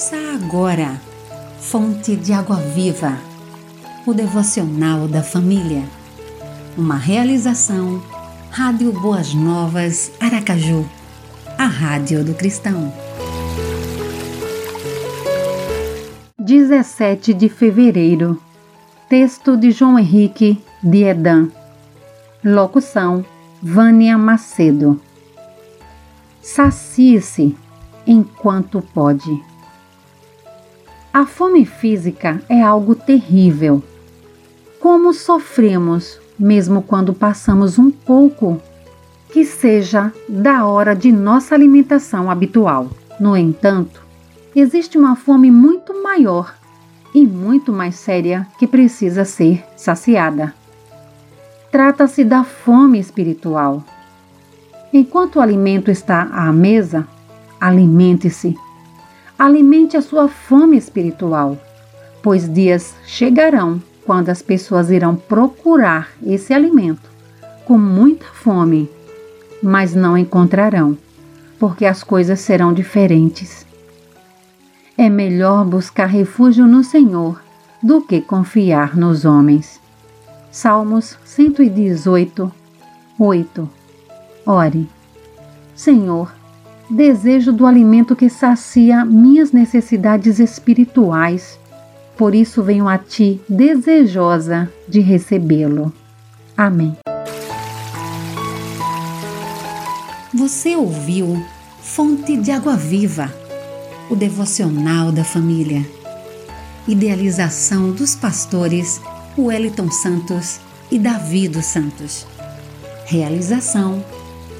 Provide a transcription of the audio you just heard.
Ouça agora, Fonte de Água Viva, o devocional da família. Uma realização, Rádio Boas Novas, Aracaju, a Rádio do Cristão. 17 de fevereiro. Texto de João Henrique de Edan. Locução: Vânia Macedo. Sacie-se enquanto pode. A fome física é algo terrível. Como sofremos, mesmo quando passamos um pouco que seja da hora de nossa alimentação habitual. No entanto, existe uma fome muito maior e muito mais séria que precisa ser saciada. Trata-se da fome espiritual. Enquanto o alimento está à mesa, Alimente-se. Alimente a sua fome espiritual, pois dias chegarão quando as pessoas irão procurar esse alimento com muita fome, mas não encontrarão, porque as coisas serão diferentes. É melhor buscar refúgio no Senhor do que confiar nos homens. Salmos 118, 8 Ore, Senhor, desejo do alimento que sacia minhas necessidades espirituais. Por isso venho a ti desejosa de recebê-lo. Amém. Você ouviu Fonte de Água Viva, o devocional da família. Idealização dos pastores Wellington Santos e Davi dos Santos. Realização